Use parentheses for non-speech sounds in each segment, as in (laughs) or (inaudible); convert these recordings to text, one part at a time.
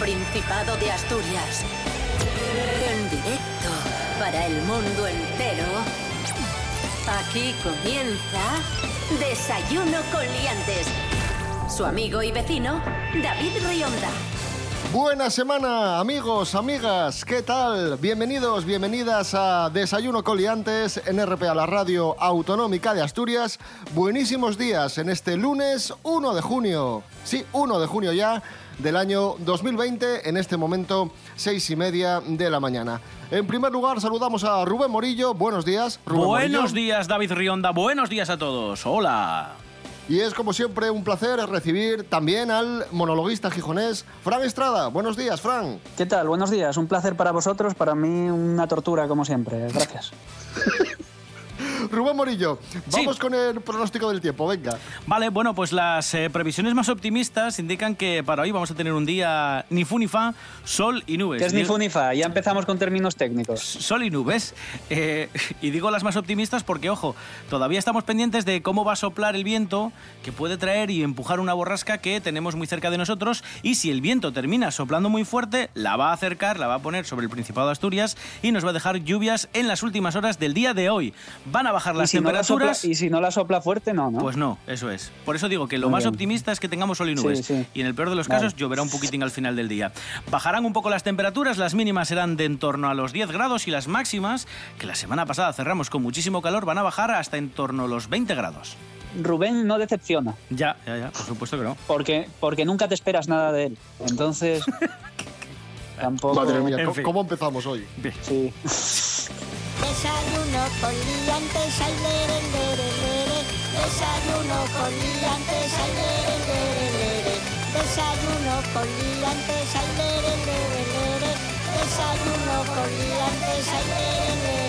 Principado de Asturias. En directo para el mundo entero. Aquí comienza Desayuno con Liantes. Su amigo y vecino, David Rionda. Buena semana, amigos, amigas, ¿qué tal? Bienvenidos, bienvenidas a Desayuno Coliantes en RPA, la radio autonómica de Asturias. Buenísimos días en este lunes 1 de junio. Sí, 1 de junio ya del año 2020, en este momento, seis y media de la mañana. En primer lugar, saludamos a Rubén Morillo. Buenos días, Rubén Buenos Morillo. días, David Rionda. Buenos días a todos. Hola. Y es como siempre un placer recibir también al monologuista gijonés, Fran Estrada. Buenos días, Fran. ¿Qué tal? Buenos días. Un placer para vosotros, para mí una tortura como siempre. Gracias. (laughs) Rubén Morillo, Sí. vamos con el pronóstico del tiempo, venga. Vale, bueno, pues las eh, previsiones más optimistas indican que para hoy vamos a tener un día ni fu ni fa, sol y nubes. ¿Qué es ni fu ni fa? Ya empezamos con términos técnicos. Sol y nubes. (laughs) Eh, y digo las más optimistas porque, ojo, todavía estamos pendientes de cómo va a soplar el viento que puede traer y empujar una borrasca que tenemos muy cerca de nosotros. Y si el viento termina soplando muy fuerte, la va a acercar, la va a poner sobre el Principado de Asturias y nos va a dejar lluvias en las últimas horas del día de hoy. Van a bajar Y las si, no la sopla, temperaturas. y si no la sopla fuerte, no, ¿no? Pues no, eso es. Por eso digo que lo Muy más bien. optimista es que tengamos sol y nubes. Sí, sí. Y en el peor de los Vale. casos lloverá un poquitín al final del día. Bajarán un poco las temperaturas, las mínimas serán de en torno a los 10 grados y las máximas, que la semana pasada cerramos con muchísimo calor, van a bajar hasta en torno a los 20 grados. Rubén no decepciona, Ya, ya, ya, por supuesto que no. porque, porque nunca te esperas nada de él. Entonces, (laughs) tampoco... Madre mía, En ¿cómo- fin. ¿cómo empezamos hoy? Bien. Sí. (laughs) Desayuno con liantes, ay, lere, lere, lere. Desayuno con liantes, ay, lere, lere, lere. Desayuno con liantes, ay, lere, lere, lere. Desayuno con liantes, ay, lere, lere.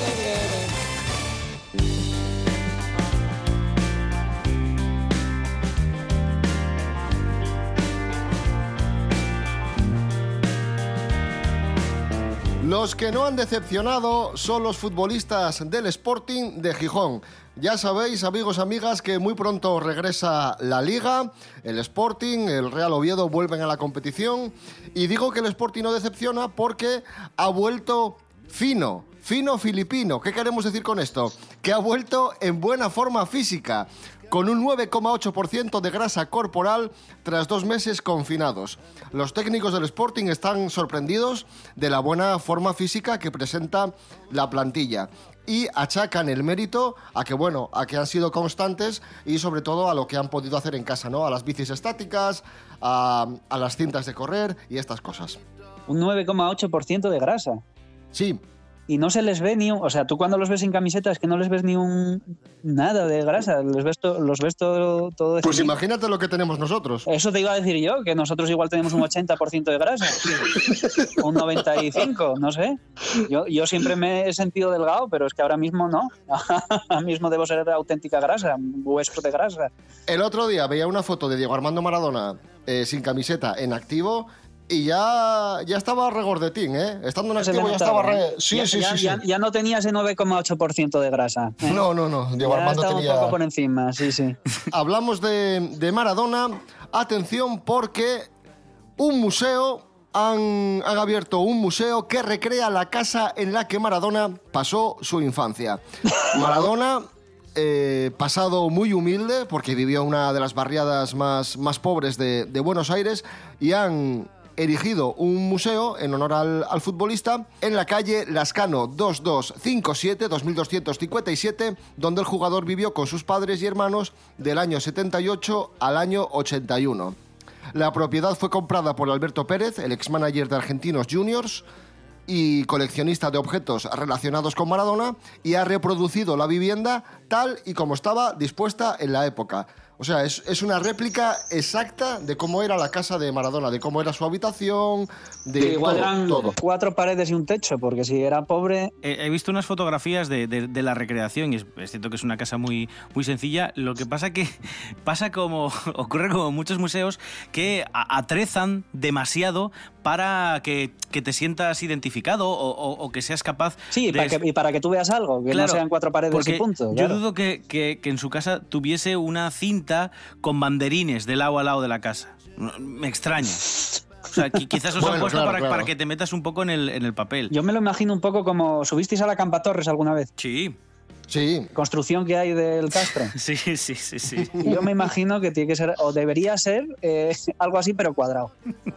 Los que no han decepcionado son los futbolistas del Sporting de Gijón. Ya sabéis, amigos, amigas, que muy pronto regresa la Liga, el Sporting, el Real Oviedo vuelven a la competición. Y digo que el Sporting no decepciona porque ha vuelto fino, fino filipino. ¿Qué queremos decir con esto? Que ha vuelto en buena forma física con un 9,8% de grasa corporal tras dos meses confinados. Los técnicos del Sporting están sorprendidos de la buena forma física que presenta la plantilla y achacan el mérito a que bueno, a que han sido constantes y sobre todo a lo que han podido hacer en casa, ¿no? A las bicis estáticas, a, a las cintas de correr y estas cosas. Un 9,8% de grasa. Sí, Y no se les ve ni un... O sea, tú cuando los ves sin camiseta es que no les ves ni un... Nada de grasa. Les ves to- los ves todo... todo pues imagínate lo que tenemos nosotros. Eso te iba a decir yo, que nosotros igual tenemos un 80% de grasa. un 95%, no sé. Yo, yo siempre me he sentido delgado, pero es que ahora mismo no. (laughs) ahora mismo debo ser auténtica grasa, un hueso de grasa. El otro día veía una foto de Diego Armando Maradona eh, sin camiseta en activo y ya, ya estaba regordetín, ¿eh? Estando en activo ya estaba re... ¿eh? Sí, ya, sí, ya- sí, ya- ya no tenía ese 9,8% de grasa. ¿eh? No, no, no. Diego ya Armando estaba tenía... un poco por encima, sí, sí. (laughs) Hablamos de, de Maradona. Atención porque un museo... Han, han abierto un museo que recrea la casa en la que Maradona pasó su infancia. (laughs) Maradona, eh, pasado muy humilde, porque vivió una de las barriadas más, más pobres de, de Buenos Aires, y han erigido un museo en honor al, futbolista en la calle Lascano 2257, 2257, donde el jugador vivió con sus padres y hermanos del año 78 al año 81. La propiedad fue comprada por Alberto Pérez, el ex-manager de Argentinos Juniors y coleccionista de objetos relacionados con Maradona, y ha reproducido la vivienda tal y como estaba dispuesta en la época. O sea, es, es una réplica exacta de cómo era la casa de Maradona, de cómo era su habitación, de Que igual todo, eran todo. cuatro paredes y un techo, porque si era pobre, He, he visto unas fotografías de, de- de la recreación y es, es cierto que es una casa muy, muy sencilla. Lo que pasa que (laughs) pasa como (laughs) ocurre como en muchos museos que atrezan demasiado para que, que te sientas identificado o, o- o que seas capaz sí, de... para que- y para que tú veas algo, que Claro, no sean cuatro paredes y punto. Yo claro. dudo que, que- que en su casa tuviese una cinta con banderines de lado a lado de la casa. Me extraña. O sea, qui- quizás os han puesto claro, para, claro. para que te metas un poco en el, en el papel. Yo me lo imagino un poco como. ¿Subisteis a la Campa Torres alguna vez? Sí, Sí. Construcción que hay del Castro. (laughs) sí, sí, sí, sí. Y yo me imagino que tiene que ser, o debería ser, eh, algo así, pero cuadrado. (laughs)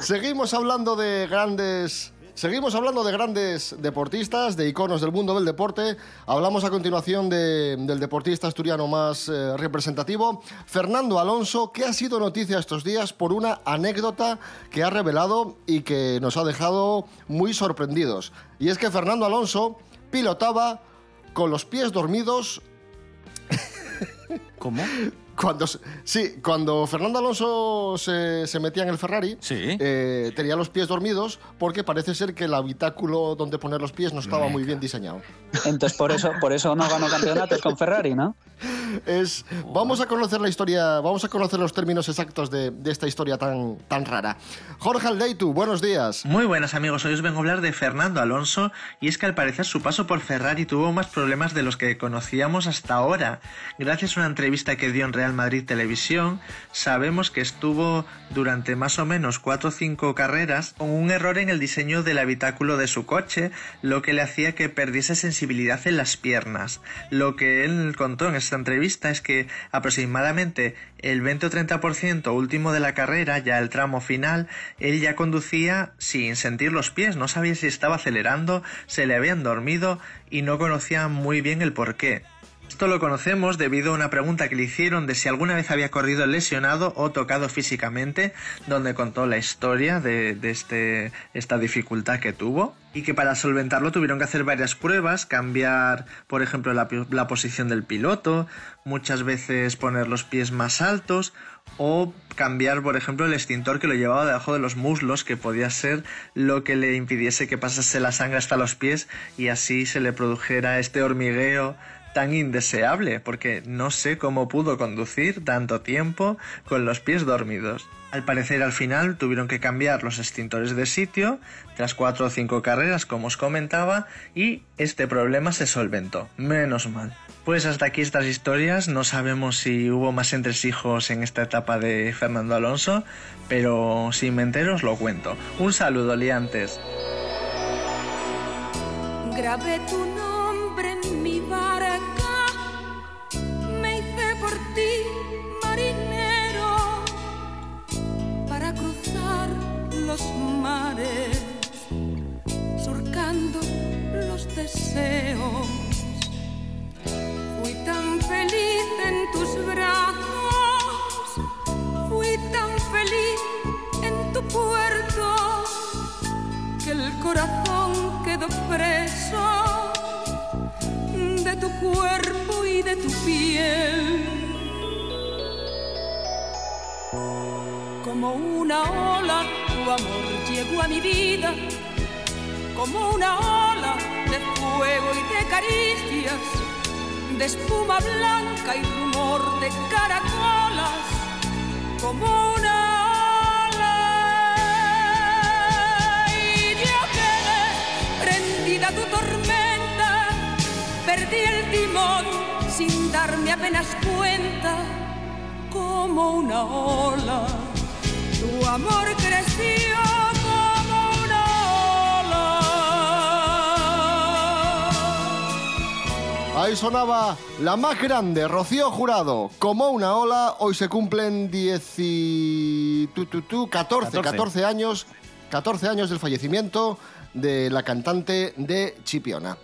Seguimos hablando de grandes. Seguimos hablando de grandes deportistas, de iconos del mundo del deporte. Hablamos a continuación de- del deportista asturiano más eh, representativo, Fernando Alonso, que ha sido noticia estos días por una anécdota que ha revelado y que nos ha dejado muy sorprendidos. Y es que Fernando Alonso pilotaba con los pies dormidos ¿Cómo? (laughs) cuando, sí, cuando Fernando Alonso se, se metía en el Ferrari, Sí. eh, tenía los pies dormidos porque parece ser que el habitáculo donde poner los pies no estaba muy bien diseñado. Entonces, por eso, por eso no ganó campeonatos con Ferrari, ¿no? Es, vamos a conocer la historia, vamos a conocer los términos exactos de, de esta historia tan, tan rara. Jorge Aldeitu, buenos días. Muy buenas amigos, hoy os vengo a hablar de Fernando Alonso y es que al parecer su paso por Ferrari tuvo más problemas de los que conocíamos hasta ahora. Gracias a una entrevista que dio en Real Madrid Televisión, sabemos que estuvo durante más o menos 4 o 5 carreras con un error en el diseño del habitáculo de su coche, lo que le hacía que perdiese sensibilidad en las piernas. Lo que él contó en esta entrevista es que aproximadamente el 20 o 30% último de la carrera, ya el tramo final, él ya conducía sin sentir los pies, no sabía si estaba acelerando, se le habían dormido y no conocía muy bien el porqué. Esto lo conocemos debido a una pregunta que le hicieron de si alguna vez había corrido lesionado o tocado físicamente, donde contó la historia de, este, esta dificultad que tuvo. Y que para solventarlo tuvieron que hacer varias pruebas, cambiar, por ejemplo, la, la posición del piloto, muchas veces poner los pies más altos o cambiar, por ejemplo, el extintor que lo llevaba debajo de los muslos, que podía ser lo que le impidiese que pasase la sangre hasta los pies y así se le produjera este hormigueo tan indeseable, porque no sé cómo pudo conducir tanto tiempo con los pies dormidos. Al parecer al final tuvieron que cambiar los extintores de sitio, tras cuatro o cinco carreras como os comentaba, y este problema se solventó. Menos mal. Pues hasta aquí estas historias, no sabemos si hubo más entresijos en esta etapa de Fernando Alonso, pero si me entero os lo cuento. Un saludo, liantes. Grabé tu nombre tus brazos, fui tan feliz en tu puerto que el corazón quedó preso de tu cuerpo y de tu piel. Como una ola, tu amor llegó a mi vida, como una ola de fuego y de caricias, de espuma blanca y rumor de caracolas, como una ola. Y yo quedé prendida a tu tormenta, perdí el timón sin darme apenas cuenta, como una ola. Tu amor creció Ahí sonaba la más grande, Rocío Jurado, como una ola. Hoy se cumplen 10 y... tu, tu, tu, 14, 14. 14 años, 14 años del fallecimiento de la cantante de Chipiona.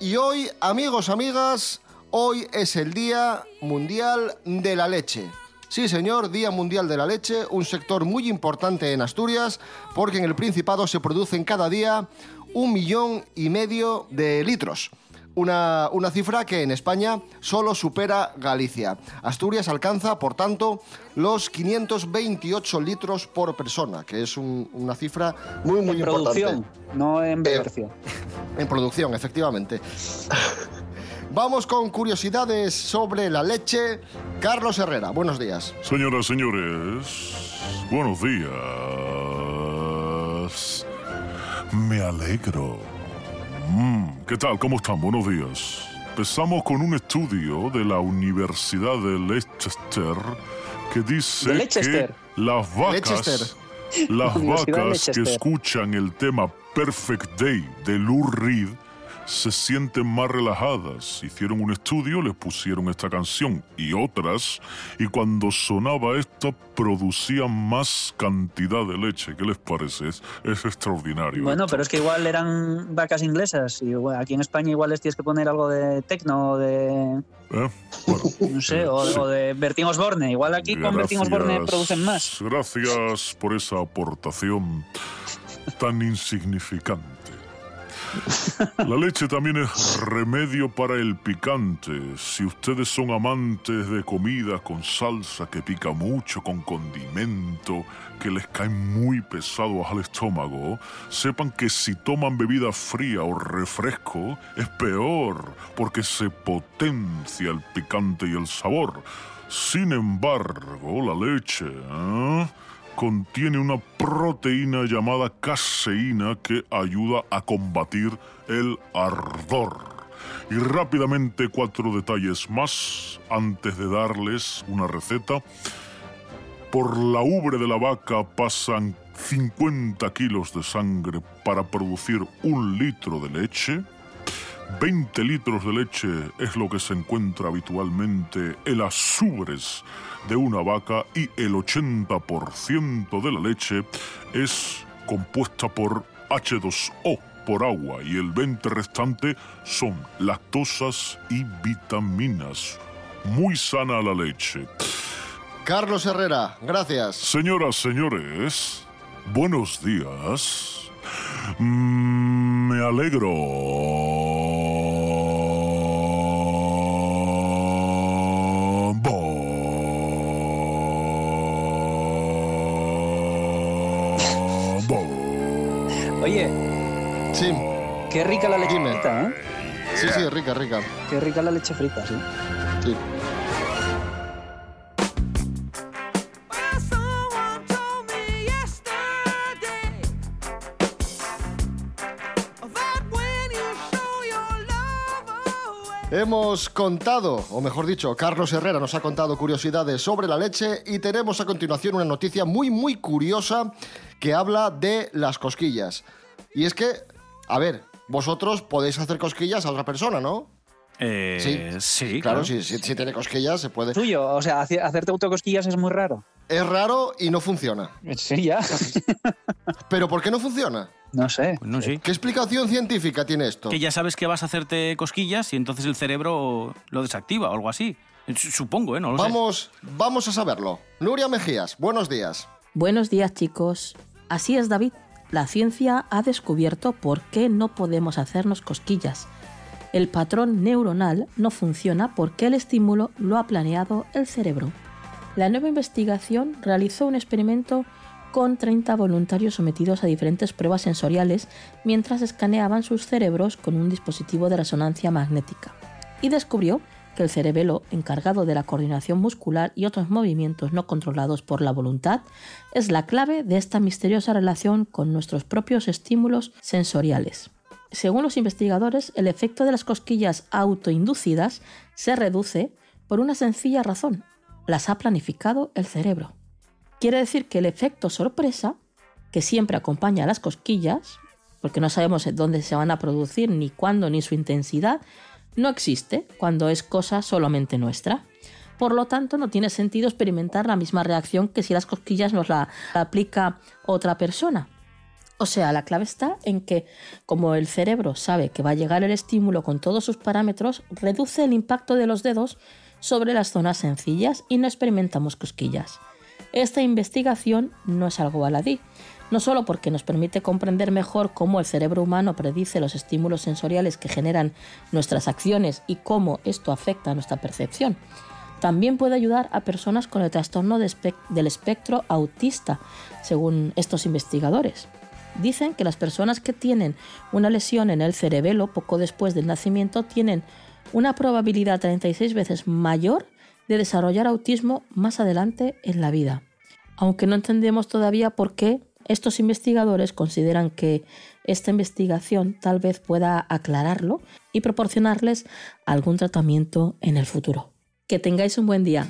Y hoy, amigos, amigas, hoy es el Día Mundial de la Leche. Sí, señor, Día Mundial de la Leche, un sector muy importante en Asturias, porque en el Principado se producen cada día un millón y medio de litros. Una, una cifra que en España solo supera Galicia. Asturias alcanza, por tanto, los 528 litros por persona, que es un- una cifra muy, muy En importante. producción, no en bebercio. En producción, efectivamente. Vamos con curiosidades sobre la leche. Carlos Herrera, buenos días. Señoras, señores, buenos días. Me alegro. Mm, ¿Qué tal? ¿Cómo están? Buenos días. Empezamos con un estudio de la Universidad de Leicester que dice De que Leicester. las vacas, Leicester. las (laughs) vacas que Leicester. escuchan el tema Perfect Day de Lou Reed se sienten más relajadas. Hicieron un estudio, les pusieron esta canción y otras, y cuando sonaba esta producían más cantidad de leche. ¿Qué les parece? Es, es extraordinario. Bueno, esto. pero es que igual eran vacas inglesas. Y bueno, aquí en España igual les tienes que poner algo de tecno o de. ¿Eh? Bueno, No sé, o, o de Bertín Osborne. Igual aquí con Bertín Osborne Gracias. producen más. Gracias por esa aportación tan insignificante. (laughs) La leche también es remedio para el picante. Si ustedes son amantes de comida con salsa que pica mucho, con condimento, que les cae muy pesados al estómago, sepan que si toman bebida fría o refresco es peor, porque se potencia el picante y el sabor. Sin embargo, la leche ¿eh? Contiene una proteína llamada caseína que ayuda a combatir el ardor. Y rápidamente cuatro detalles más antes de darles una receta. Por la ubre de la vaca pasan 50 kilos de sangre para producir un litro de leche. 20 litros de leche es lo que se encuentra habitualmente en las ubres de una vaca y el 80% de la leche es compuesta por H2O, por agua, y el 20 restante son lactosas y vitaminas. Muy sana la leche. Carlos Herrera, gracias. Señoras, señores, buenos días. Mm, me alegro. Oye, Sí, qué rica la leche Dime. frita, ¿eh? sí, sí, rica, rica. Qué rica la leche frita, sí. Sí. Hemos contado, o mejor dicho, Carlos Herrera nos ha contado curiosidades sobre la leche y tenemos a continuación una noticia muy, muy curiosa que habla de las cosquillas. Y es que, a ver, vosotros podéis hacer cosquillas a otra persona, ¿no? Eh, Sí. sí, Claro, Si, si- si tiene cosquillas se puede. Tuyo, o sea, hace- hacerte autocosquillas es muy raro. Es raro y no funciona. Sí, ya. (laughs) ¿Pero por qué no funciona? No sé. Pues no, sí. ¿Qué explicación científica tiene esto? Que ya sabes que vas a hacerte cosquillas y entonces el cerebro lo desactiva o algo así. Su- Supongo, ¿eh? No lo sé. Vamos, vamos a saberlo. Nuria Mejías, buenos días. Buenos días chicos. Así es David. La ciencia ha descubierto por qué no podemos hacernos cosquillas. El patrón neuronal no funciona porque el estímulo lo ha planeado el cerebro. La nueva investigación realizó un experimento con 30 voluntarios sometidos a diferentes pruebas sensoriales mientras escaneaban sus cerebros con un dispositivo de resonancia magnética y descubrió que el cerebelo encargado de la coordinación muscular y otros movimientos no controlados por la voluntad es la clave de esta misteriosa relación con nuestros propios estímulos sensoriales. Según los investigadores, el efecto de las cosquillas autoinducidas se reduce por una sencilla razón. Las ha planificado el cerebro. Quiere decir que el efecto sorpresa, que siempre acompaña a las cosquillas, porque no sabemos dónde se van a producir, ni cuándo, ni su intensidad, no existe cuando es cosa solamente nuestra. Por lo tanto, no tiene sentido experimentar la misma reacción que si las cosquillas nos la, aplica otra persona. O sea, la clave está en que, como el cerebro sabe que va a llegar el estímulo con todos sus parámetros, reduce el impacto de los dedos sobre las zonas sencillas y no experimentamos cosquillas. Esta investigación no es algo baladí, no solo porque nos permite comprender mejor cómo el cerebro humano predice los estímulos sensoriales que generan nuestras acciones y cómo esto afecta a nuestra percepción, también puede ayudar a personas con el trastorno del espectro autista, según estos investigadores. Dicen que las personas que tienen una lesión en el cerebelo poco después del nacimiento tienen una probabilidad 36 veces mayor de desarrollar autismo más adelante en la vida. Aunque no entendemos todavía por qué, estos investigadores consideran que esta investigación tal vez pueda aclararlo y proporcionarles algún tratamiento en el futuro. Que tengáis un buen día.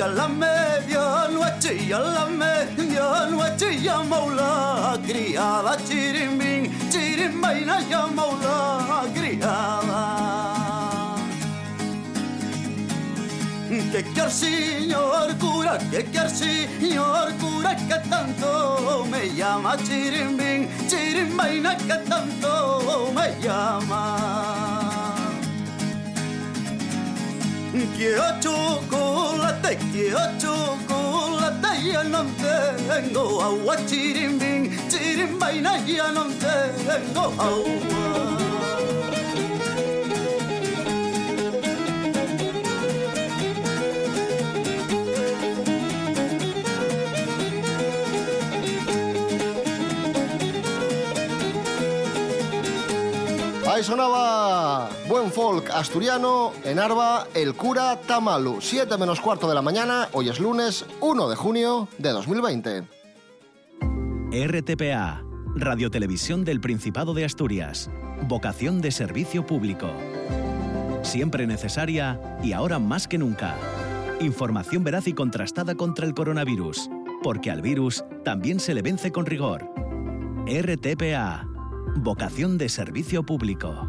Y a la medianoche, y a la medianoche llamó la criada, chirimbín, chirimbaina llamó la criada. Que quiere señor cura, que quiere señor cura, que tanto me llama chirimbín, chirimbaina, que tanto me llama. Quiero chocolate, quiero chocolate, ya no tengo agua, chirimbín, chirimbaina, ya no tengo agua. Ahí sonaba buen folk asturiano en Arba, el cura Tamalu. 7 menos cuarto de la mañana, hoy es lunes 1 de junio de 2020. RTPA, Radiotelevisión del Principado de Asturias. Vocación de servicio público. Siempre necesaria y ahora más que nunca. Información veraz y contrastada contra el coronavirus. Porque al virus también se le vence con rigor. RTPA. Vocación de servicio público.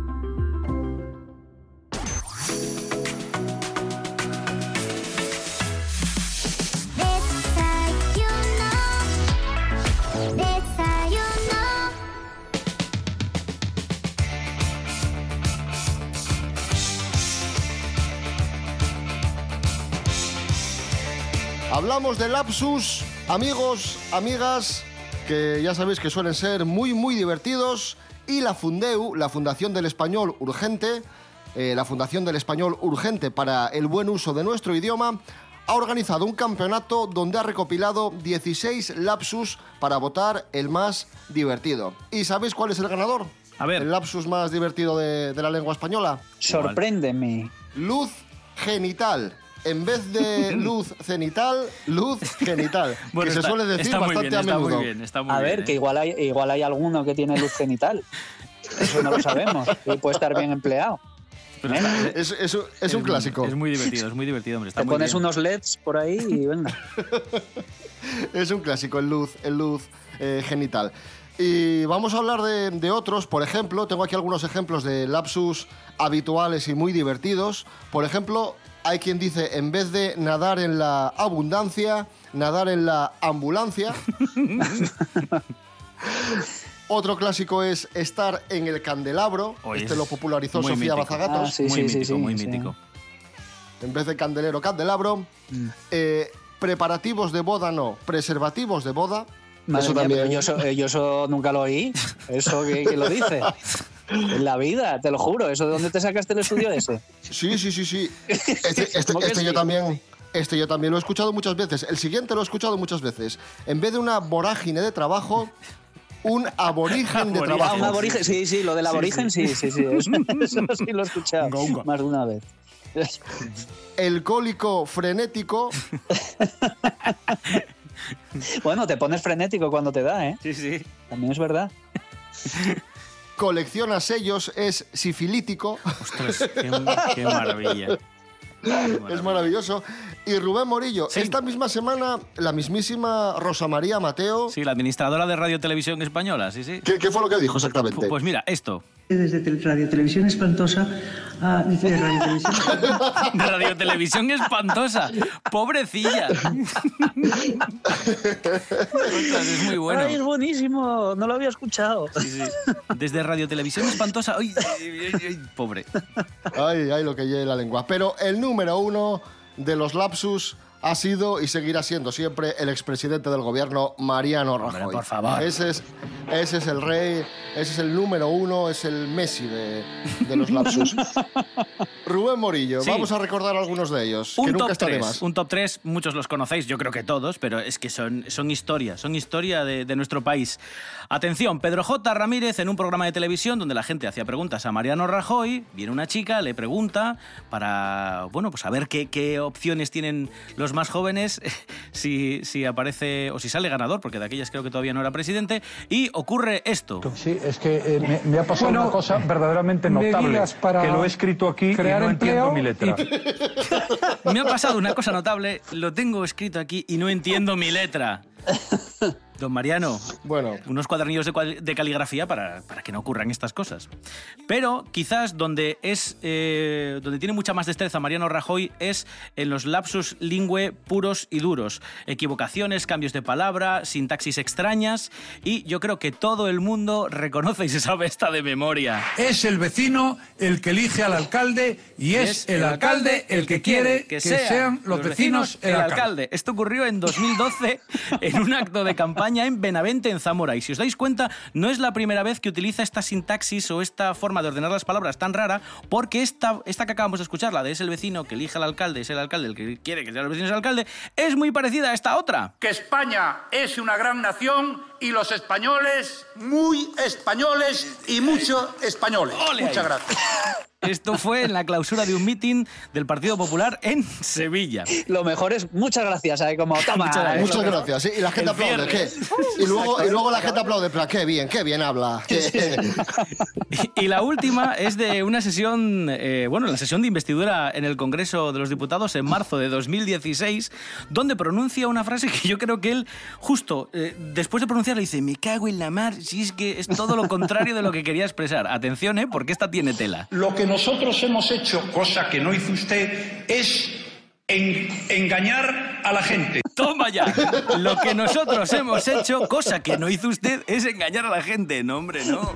Hablamos de lapsus, amigos, amigas, que ya sabéis que suelen ser muy, muy divertidos. Y la Fundeu, la Fundación del Español Urgente, eh, la Fundación del Español Urgente para el buen uso de nuestro idioma, ha organizado un campeonato donde ha recopilado 16 lapsus para votar el más divertido. ¿Y sabéis cuál es el ganador? A ver. El lapsus más divertido de, de la lengua española. Sorpréndeme. Luz genital. En vez de (laughs) luz cenital, luz genital. (laughs) Bueno, que se está- suele decir está muy bastante bien, a está muy menudo. bien, está muy A bien, ver, ¿eh? que igual hay, igual hay alguno que tiene luz cenital. Eso no lo sabemos. Y puede estar bien empleado. Pero Venga, está- Es, es un- es un clásico. Es muy (laughs) divertido, es muy divertido, hombre. Está Te muy pones bien. unos LEDs por ahí y venga. Es un clásico, el luz, el luz eh, genital. Y vamos a hablar de, de otros. Por ejemplo, tengo aquí algunos ejemplos de lapsus habituales y muy divertidos. Por ejemplo, hay quien dice, en vez de nadar en la abundancia, nadar en la ambulancia. (laughs) Otro clásico es estar en el candelabro. Oye, este lo popularizó muy Sofía mítico. Bazagatos. Ah, sí, muy sí, sí, mítico, sí, muy sí. mítico. En vez de candelero, candelabro. Mm. Eh, preparativos de boda, no. Preservativos de boda. Madre Eso mía, también. pero yo eso, eh, yo eso nunca lo oí. Eso que, que lo dice. (laughs) En la vida, te lo juro. ¿Eso de dónde te sacaste el estudio ese? Sí, sí, sí, sí. (laughs) Este, este- ¿Cómo que este yo sí? también. Este yo también lo he escuchado muchas veces. El siguiente lo he escuchado muchas veces. En vez de una vorágine de trabajo, un aborigen de. Ah, trabajo. un aborigen. Sí, sí, lo del aborigen, sí, sí, sí. (laughs) Eso, eso sí lo he escuchado más de una vez. El cólico frenético. (laughs) Bueno, te pones frenético cuando te da, ¿eh? Sí, sí. También es verdad. Colecciona sellos, es sifilítico. Ostras, qué, qué maravilla. (laughs) Es maravilloso. Y Rubén Morillo, Sí. esta misma semana, la mismísima Rosa María Mateo. Sí, la administradora de Radio Televisión Española, sí, sí. ¿Qué, qué fue lo que dijo exactamente? Pues mira, esto. Desde Radio Televisión Espantosa a desde Radio Televisión De (laughs) Radio Televisión Espantosa. Pobrecilla. Ostras, es muy bueno. Ay, es buenísimo. No lo había escuchado. Sí, sí. Desde Radio Televisión Espantosa. Ay, ay, ay, ay, pobre. Ay, ay, lo que lleve la lengua. Pero el número uno de los lapsus ha sido y seguirá siendo siempre el expresidente del gobierno, Mariano Rajoy. por favor. Ese es ese es el rey, ese es el número uno, es el Messi de, de los lapsus. (laughs) Rubén Morillo, Sí. vamos a recordar algunos de ellos, que Un nunca top, está de 3, más. un top 3, muchos los conocéis, yo creo que todos, pero es que son, son historia, son historia de, de nuestro país. Atención, Pedro J. Ramírez en un programa de televisión donde la gente hacía preguntas a Mariano Rajoy, viene una chica, le pregunta para, bueno, pues a ver qué, qué opciones tienen los más jóvenes (laughs) si, si aparece o si sale ganador, porque de aquellas creo que todavía no era presidente, y ocurre esto. Sí, es que eh, me, me ha pasado Bueno, una cosa verdaderamente notable, para que lo he escrito aquí y crear no entiendo empleo mi letra. (laughs) Me ha pasado una cosa notable, lo tengo escrito aquí y no entiendo mi letra. (laughs) Don Mariano, bueno. unos cuadernillos de, caligrafía para, para que no ocurran estas cosas. Pero quizás donde es eh, donde tiene mucha más destreza Mariano Rajoy es en los lapsus lingüe puros y duros. Equivocaciones, cambios de palabra, sintaxis extrañas y yo creo que todo el mundo reconoce y se sabe esta de memoria. Es el vecino el que elige al alcalde y es, el alcalde el que quiere que, sean los vecinos el alcalde. Esto ocurrió en 2012 en un acto de campaña en Benavente, en Zamora. Y si os dais cuenta, no es la primera vez que utiliza esta sintaxis o esta forma de ordenar las palabras tan rara, porque esta, esta que acabamos de escuchar, la de es el vecino que elige al alcalde, es el alcalde el que quiere que sean los vecinos el alcalde, es muy parecida a esta otra. que España es una gran nación y los españoles muy españoles y mucho españoles. Ole Muchas gracias. (laughs) Esto fue en la clausura de un mitin del Partido Popular en Sevilla. Lo mejor es muchas gracias, ¿eh? Como, (laughs) toma. Muchas gracias. Muchas gracias. sí, y la gente aplaude. ¿qué? Y luego, y luego la gente aplaude. en plan, Qué bien, qué bien habla. qué- Y la última es de una sesión, eh, bueno, la sesión de investidura en el Congreso de los Diputados en marzo de 2016, donde pronuncia una frase que yo creo que él, justo eh, después de pronunciarla, dice: Me cago en la mar, si es que es todo lo contrario de lo que quería expresar. Atención, ¿eh? Porque esta tiene tela. Lo que nosotros hemos hecho, cosa que no hizo usted, es en- engañar a la gente. Toma ya. Lo que nosotros hemos hecho, cosa que no hizo usted, es engañar a la gente. No, hombre, no.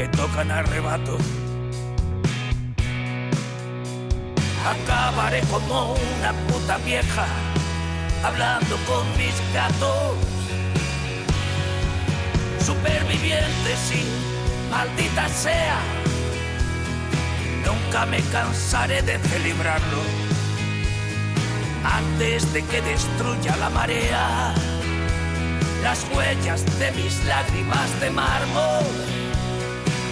que tocan arrebato. Acabaré como una puta vieja hablando con mis gatos. Superviviente, sí, maldita sea. Nunca me cansaré de celebrarlo antes de que destruya la marea las huellas de mis lágrimas de mármol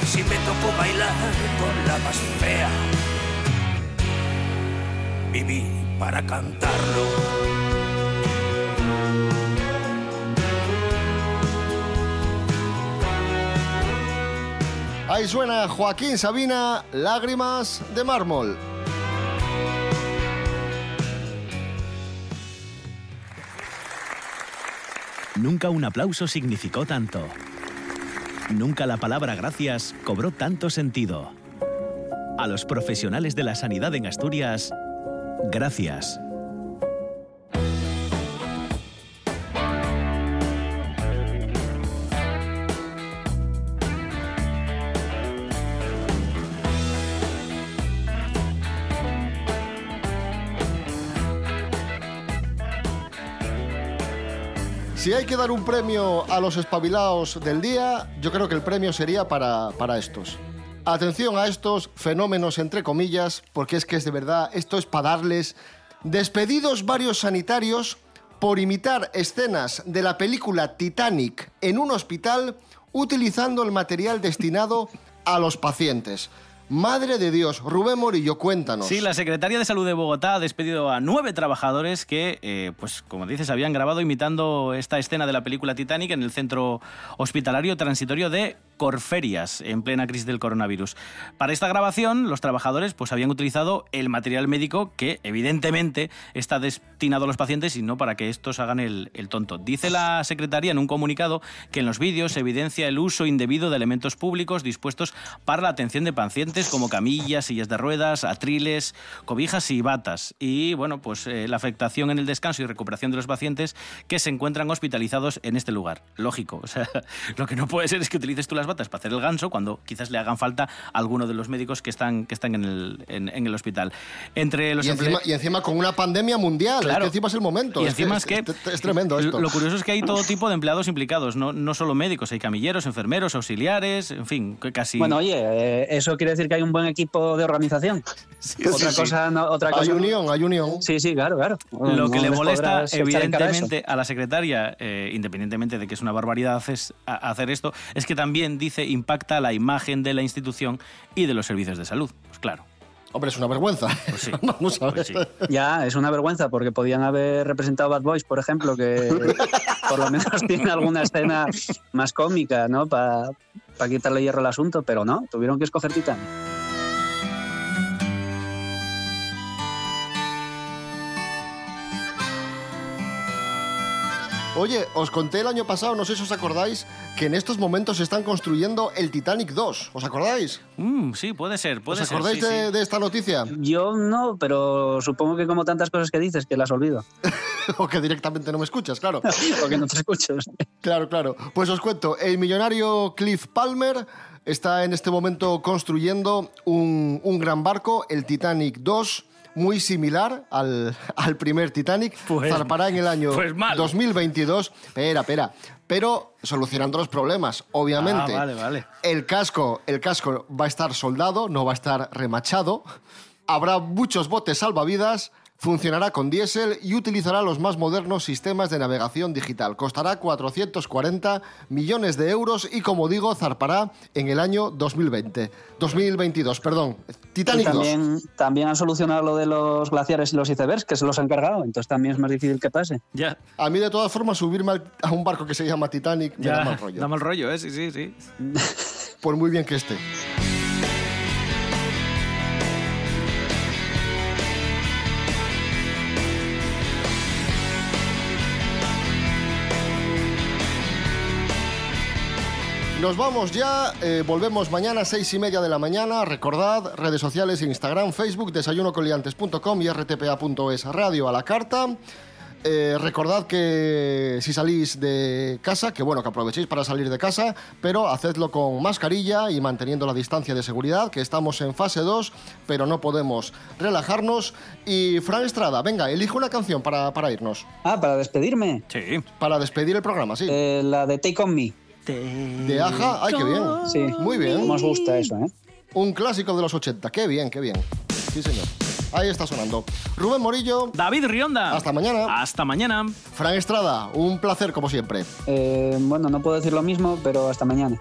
si me tocó bailar con la más fea. Viví para cantarlo. Ahí suena Joaquín Sabina, Lágrimas de Mármol. Nunca un aplauso significó tanto. Nunca la palabra gracias cobró tanto sentido. A los profesionales de la sanidad en Asturias, gracias. Si hay que dar un premio a los espabilados del día, yo creo que el premio sería para, para estos. Atención a estos fenómenos, entre comillas, porque es que es de verdad, esto es para darles despedidos varios sanitarios por imitar escenas de la película Titanic en un hospital utilizando el material destinado a los pacientes. Madre de Dios, Rubén Morillo, cuéntanos. Sí, la Secretaría de Salud de Bogotá ha despedido a nueve trabajadores que, eh, pues como dices, habían grabado imitando esta escena de la película Titanic en el centro hospitalario transitorio de Corferias, en plena crisis del coronavirus. Para esta grabación, los trabajadores pues, habían utilizado el material médico que, evidentemente, está destinado a los pacientes y no para que estos hagan el, el tonto. Dice la Secretaría en un comunicado que en los vídeos se evidencia el uso indebido de elementos públicos dispuestos para la atención de pacientes como camillas, sillas de ruedas, atriles, cobijas y batas. Y bueno, pues eh, la afectación en el descanso y recuperación de los pacientes que se encuentran hospitalizados en este lugar. Lógico, o sea, (laughs) lo que no puede ser es que utilices tú las batas para hacer el ganso cuando quizás le hagan falta a alguno de los médicos que están, que están en, el, en, en el hospital. Entre los Y encima, y encima con una pandemia mundial, Claro. es que encima es el momento. Y encima es, que, es, es tremendo esto. Lo curioso es que hay todo tipo de empleados implicados, no, no solo médicos, hay camilleros, enfermeros, auxiliares, en fin, casi... Bueno, oye, eh, eso quiere decir que hay un buen equipo de organización. (laughs) otra sí, sí. cosa, no, otra Hay cosa. unión, hay unión. Sí, sí, claro, claro. Lo No que le les molesta, evidentemente, a la secretaria, eh, independientemente de que es una barbaridad hacer esto, es que también, dice, impacta la imagen de la institución y de los servicios de salud. Pues claro. Hombre, es una vergüenza. Pues Vamos a ver. Ya, es una vergüenza porque podían haber representado Bad Boys, por ejemplo, que (laughs) por lo menos tiene alguna escena más cómica, ¿no? Para quitarle hierro al asunto, pero no, tuvieron que escoger Titanic. Oye, os conté el año pasado, no sé si os acordáis, que en estos momentos se están construyendo el Titanic 2. ¿Os acordáis? Mm, sí, puede ser, puede ¿Os ser. acordáis sí, de, sí. de esta noticia? Yo no, pero supongo que como tantas cosas que dices, que las olvido. (laughs) o que directamente no me escuchas, claro. (laughs) Porque no te escucho. Claro, claro. Pues os cuento, el millonario Cliff Palmer está en este momento construyendo un, un gran barco, el Titanic 2, muy similar al, (laughs) al primer Titanic. Pues- Zarpará en el año pues mal. 2022. Espera, espera. Pero solucionando los problemas, obviamente. Ah, vale, vale. El casco, el casco va a estar soldado, no va a estar remachado. Habrá muchos botes salvavidas, funcionará con diésel y utilizará los más modernos sistemas de navegación digital. Costará 440 millones de euros y, como digo, zarpará en el año 2020. 2022, perdón. Y Titanic 2. también, también han solucionado lo de los glaciares y los icebergs, que se los han cargado, entonces también es más difícil que pase. Ya, A mí, de todas formas, subirme al- a un barco que se llama Titanic me da mal rollo. da mal rollo, ¿eh? Sí, sí, sí. Por muy bien que esté. Nos vamos ya, eh, volvemos mañana a seis y media de la mañana. Recordad, redes sociales, Instagram, Facebook, desayunocoliantes.com y rtpa.es, radio a la carta. Eh, recordad que si salís de casa, que bueno, que aprovechéis para salir de casa, pero hacedlo con mascarilla y manteniendo la distancia de seguridad, que estamos en fase 2, pero no podemos relajarnos. Y Fran Estrada, venga, elige una canción para, para irnos. Ah, para despedirme. Sí. Para despedir el programa, sí. Eh, la de Take On Me. De Aja, ay, qué bien. Sí. Muy bien. ¿Cómo os gusta eso, eh? Un clásico de los 80, qué bien, qué bien. Sí, señor. Ahí está sonando. Rubén Morillo. David Rionda. Hasta mañana. Hasta mañana. Fran Estrada, un placer como siempre. Eh, Bueno, no puedo decir lo mismo, pero hasta mañana.